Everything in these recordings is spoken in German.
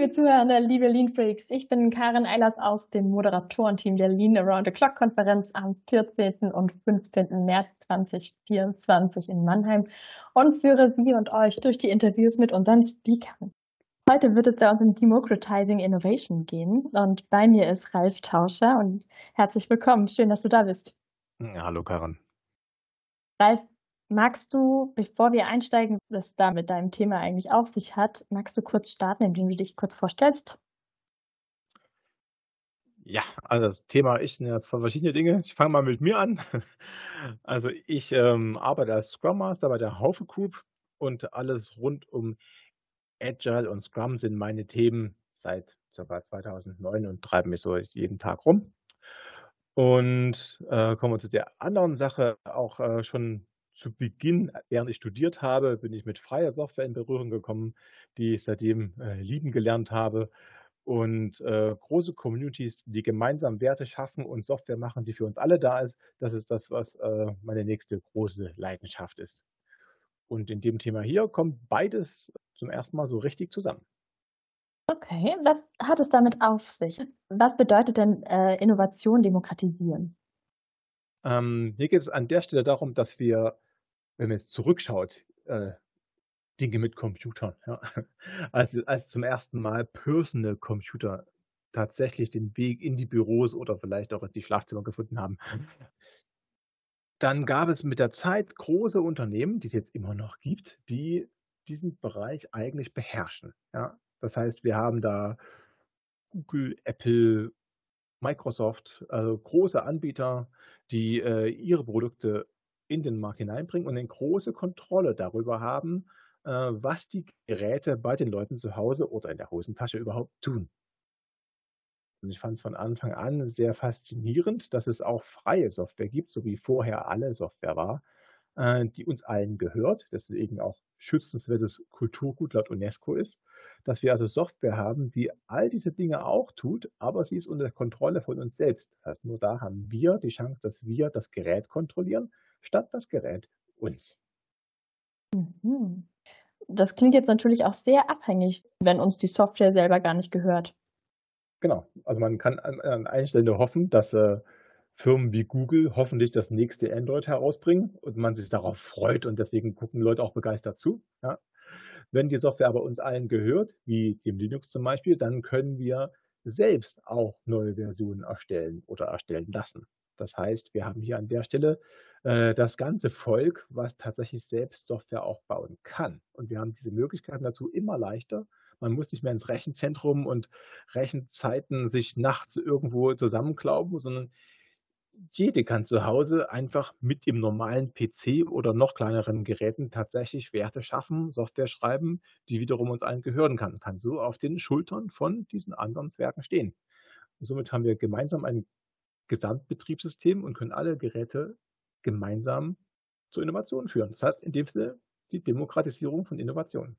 Liebe Zuhörer, liebe Lean Freaks, ich bin Karin Eilers aus dem Moderatorenteam der Lean Around the Clock Konferenz am 14. und 15. März 2024 in Mannheim und führe Sie und euch durch die Interviews mit unseren Speakern. Heute wird es bei uns um Democratizing Innovation gehen und bei mir ist Ralf Tauscher und herzlich willkommen. Schön, dass du da bist. Hallo Karin. Ralf, Magst du, bevor wir einsteigen, was da mit deinem Thema eigentlich auf sich hat, magst du kurz starten, indem du dich kurz vorstellst? Ja, also das Thema ist ja zwei verschiedene Dinge. Ich fange mal mit mir an. Also ich ähm, arbeite als Scrum Master bei der Haufe Group und alles rund um Agile und Scrum sind meine Themen seit ca. 2009 und treiben mich so jeden Tag rum. Und äh, kommen wir zu der anderen Sache, auch äh, schon zu Beginn, während ich studiert habe, bin ich mit freier Software in Berührung gekommen, die ich seitdem äh, lieben gelernt habe. Und äh, große Communities, die gemeinsam Werte schaffen und Software machen, die für uns alle da ist, das ist das, was äh, meine nächste große Leidenschaft ist. Und in dem Thema hier kommt beides zum ersten Mal so richtig zusammen. Okay, was hat es damit auf sich? Was bedeutet denn äh, Innovation demokratisieren? Ähm, hier geht es an der Stelle darum, dass wir wenn man jetzt zurückschaut, äh, Dinge mit Computern, ja, als, als zum ersten Mal Personal Computer tatsächlich den Weg in die Büros oder vielleicht auch in die Schlafzimmer gefunden haben. Dann gab es mit der Zeit große Unternehmen, die es jetzt immer noch gibt, die diesen Bereich eigentlich beherrschen. Ja. Das heißt, wir haben da Google, Apple, Microsoft, also große Anbieter, die äh, ihre Produkte in den Markt hineinbringen und eine große Kontrolle darüber haben, äh, was die Geräte bei den Leuten zu Hause oder in der Hosentasche überhaupt tun. Und ich fand es von Anfang an sehr faszinierend, dass es auch freie Software gibt, so wie vorher alle Software war, äh, die uns allen gehört, deswegen auch schützenswertes Kulturgut laut UNESCO ist, dass wir also Software haben, die all diese Dinge auch tut, aber sie ist unter Kontrolle von uns selbst. Das heißt, nur da haben wir die Chance, dass wir das Gerät kontrollieren, statt das Gerät uns. Mhm. Das klingt jetzt natürlich auch sehr abhängig, wenn uns die Software selber gar nicht gehört. Genau. Also man kann an, an einer Stelle hoffen, dass äh, Firmen wie Google hoffentlich das nächste Android herausbringen und man sich darauf freut und deswegen gucken Leute auch begeistert zu. Ja. Wenn die Software aber uns allen gehört, wie dem Linux zum Beispiel, dann können wir selbst auch neue Versionen erstellen oder erstellen lassen. Das heißt, wir haben hier an der Stelle äh, das ganze Volk, was tatsächlich selbst Software auch bauen kann. Und wir haben diese Möglichkeiten dazu immer leichter. Man muss nicht mehr ins Rechenzentrum und Rechenzeiten sich nachts irgendwo zusammenklauben, sondern jede kann zu Hause einfach mit dem normalen PC oder noch kleineren Geräten tatsächlich Werte schaffen, Software schreiben, die wiederum uns allen gehören kann, kann so auf den Schultern von diesen anderen Zwergen stehen. Somit haben wir gemeinsam ein Gesamtbetriebssystem und können alle Geräte gemeinsam zur Innovation führen. Das heißt, in dem Sinne die Demokratisierung von Innovationen.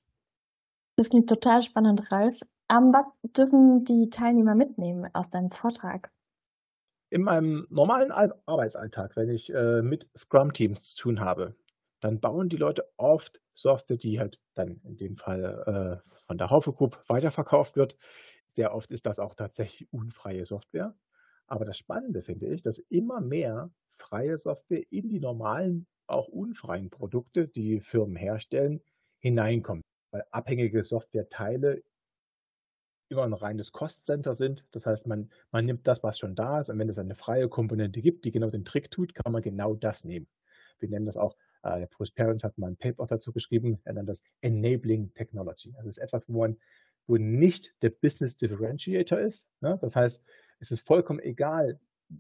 Das klingt total spannend, Ralf. Um, was dürfen die Teilnehmer mitnehmen aus deinem Vortrag? In meinem normalen Arbeitsalltag, wenn ich äh, mit Scrum-Teams zu tun habe, dann bauen die Leute oft Software, die halt dann in dem Fall äh, von der Haufe Group weiterverkauft wird. Sehr oft ist das auch tatsächlich unfreie Software. Aber das Spannende finde ich, dass immer mehr freie Software in die normalen, auch unfreien Produkte, die Firmen herstellen, hineinkommt. Weil abhängige Softwareteile immer ein reines Cost-Center sind. Das heißt, man, man nimmt das, was schon da ist, und wenn es eine freie Komponente gibt, die genau den Trick tut, kann man genau das nehmen. Wir nennen das auch, äh, der Bruce Parents hat mal ein Paper dazu geschrieben, er nennt das Enabling Technology. Es ist etwas, wo man, wo nicht der Business Differentiator ist. Ne? Das heißt, es ist vollkommen egal,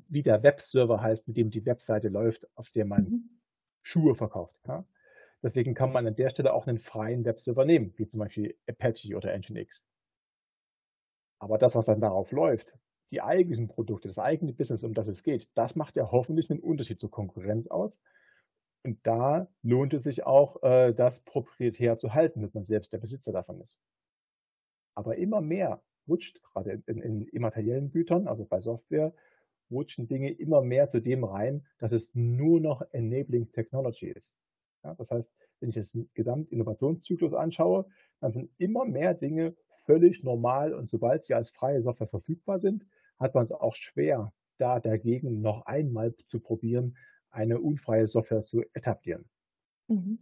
wie der Webserver heißt, mit dem die Webseite läuft, auf der man mhm. Schuhe verkauft. Ja? Deswegen kann man an der Stelle auch einen freien Webserver nehmen, wie zum Beispiel Apache oder Nginx. Aber das, was dann darauf läuft, die eigentlichen Produkte, das eigene Business, um das es geht, das macht ja hoffentlich einen Unterschied zur Konkurrenz aus. Und da lohnt es sich auch, äh, das proprietär zu halten, dass man selbst der Besitzer davon ist. Aber immer mehr rutscht gerade in, in immateriellen Gütern, also bei Software, rutschen Dinge immer mehr zu dem rein, dass es nur noch Enabling Technology ist. Ja, das heißt, wenn ich das Gesamtinnovationszyklus anschaue, dann sind immer mehr Dinge völlig normal und sobald sie als freie Software verfügbar sind, hat man es auch schwer, da dagegen noch einmal zu probieren, eine unfreie Software zu etablieren. Mhm.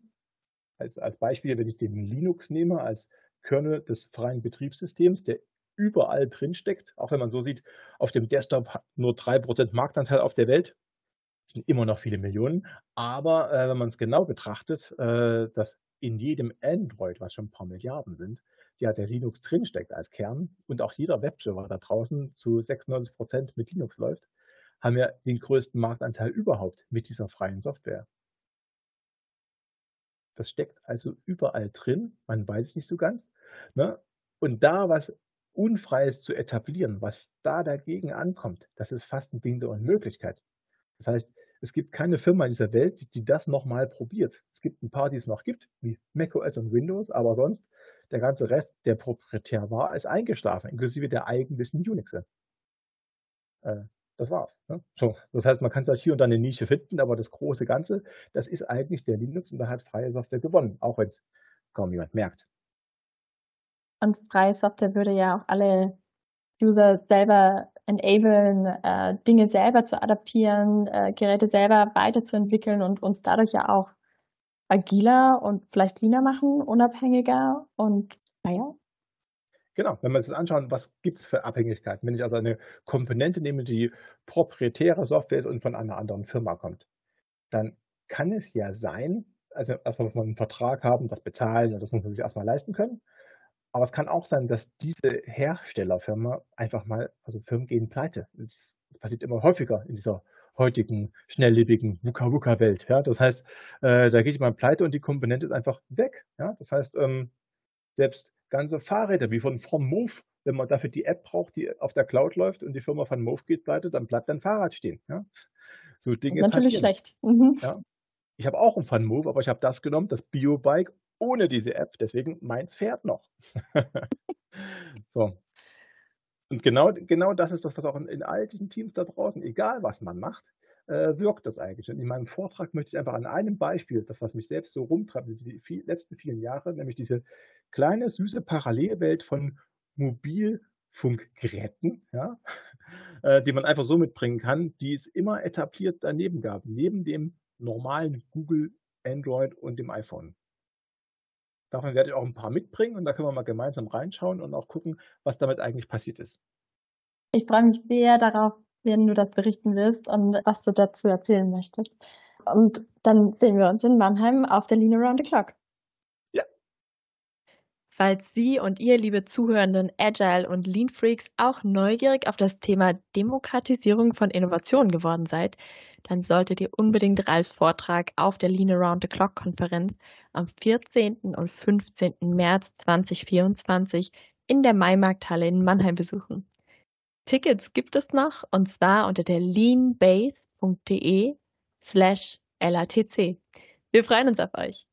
Als, als Beispiel, wenn ich den Linux nehme, als Kernel des freien Betriebssystems, der überall drin steckt, auch wenn man so sieht, auf dem Desktop nur 3% Marktanteil auf der Welt, das sind immer noch viele Millionen, aber äh, wenn man es genau betrachtet, äh, dass in jedem Android, was schon ein paar Milliarden sind, ja der Linux drinsteckt als Kern und auch jeder Webserver da draußen zu 96 Prozent mit Linux läuft, haben wir den größten Marktanteil überhaupt mit dieser freien Software. Das steckt also überall drin, man weiß es nicht so ganz. Ne? Und da was Unfreies zu etablieren, was da dagegen ankommt, das ist fast ein Ding der Unmöglichkeit. Das heißt, es gibt keine Firma in dieser Welt, die, das nochmal probiert. Es gibt ein paar, die es noch gibt, wie macOS und Windows, aber sonst der ganze Rest, der proprietär war, ist eingeschlafen, inklusive der eigentlichen Unixe. Äh, das war's. Ne? So, das heißt, man kann vielleicht hier und da eine Nische finden, aber das große Ganze, das ist eigentlich der Linux und da hat freie Software gewonnen, auch wenn es kaum jemand merkt. Und freie Software würde ja auch alle User selber enablen, äh, Dinge selber zu adaptieren, äh, Geräte selber weiterzuentwickeln und uns dadurch ja auch agiler und vielleicht leaner machen, unabhängiger und freier? Genau, wenn wir uns das anschauen, was gibt es für Abhängigkeiten? Wenn ich also eine Komponente nehme, die proprietäre Software ist und von einer anderen Firma kommt, dann kann es ja sein, also erstmal muss man einen Vertrag haben, das bezahlen und das muss man sich erstmal leisten können. Aber es kann auch sein, dass diese Herstellerfirma einfach mal, also Firmen gehen pleite. Das, passiert immer häufiger in dieser heutigen, schnelllebigen VUCA-VUCA-Welt. Ja? Das heißt, äh, da geht jemand pleite und die Komponente ist einfach weg. Ja? Das heißt, ähm, selbst ganze Fahrräder wie von From Move, wenn man dafür die App braucht, die auf der Cloud läuft und die Firma von Move geht pleite, dann bleibt dein Fahrrad stehen. Ja? So Dinge Natürlich passieren. schlecht. Mhm. Ja? Ich habe auch ein Fun Move, aber ich habe das genommen, das Bio-Bike ohne diese App. Deswegen meins fährt noch. so. Und genau, genau das ist das, was auch in, in all diesen Teams da draußen, egal was man macht, äh, wirkt das eigentlich. Und in meinem Vortrag möchte ich einfach an einem Beispiel, das was mich selbst so rumtreibt, die viel, letzten vielen Jahre, nämlich diese kleine, süße Parallelwelt von Mobilfunkgeräten, ja, äh, die man einfach so mitbringen kann, die es immer etabliert daneben gab, neben dem normalen Google, Android und dem iPhone. Davon werde ich auch ein paar mitbringen und da können wir mal gemeinsam reinschauen und auch gucken, was damit eigentlich passiert ist. Ich freue mich sehr darauf, wenn du das berichten wirst und was du dazu erzählen möchtest. Und dann sehen wir uns in Mannheim auf der Lean Around the Clock. Falls Sie und ihr, liebe Zuhörenden Agile und Lean Freaks, auch neugierig auf das Thema Demokratisierung von Innovationen geworden seid, dann solltet ihr unbedingt Ralfs Vortrag auf der Lean Around the Clock Konferenz am 14. und 15. März 2024 in der Maimarkthalle in Mannheim besuchen. Tickets gibt es noch und zwar unter der leanbase.de slash LATC. Wir freuen uns auf euch.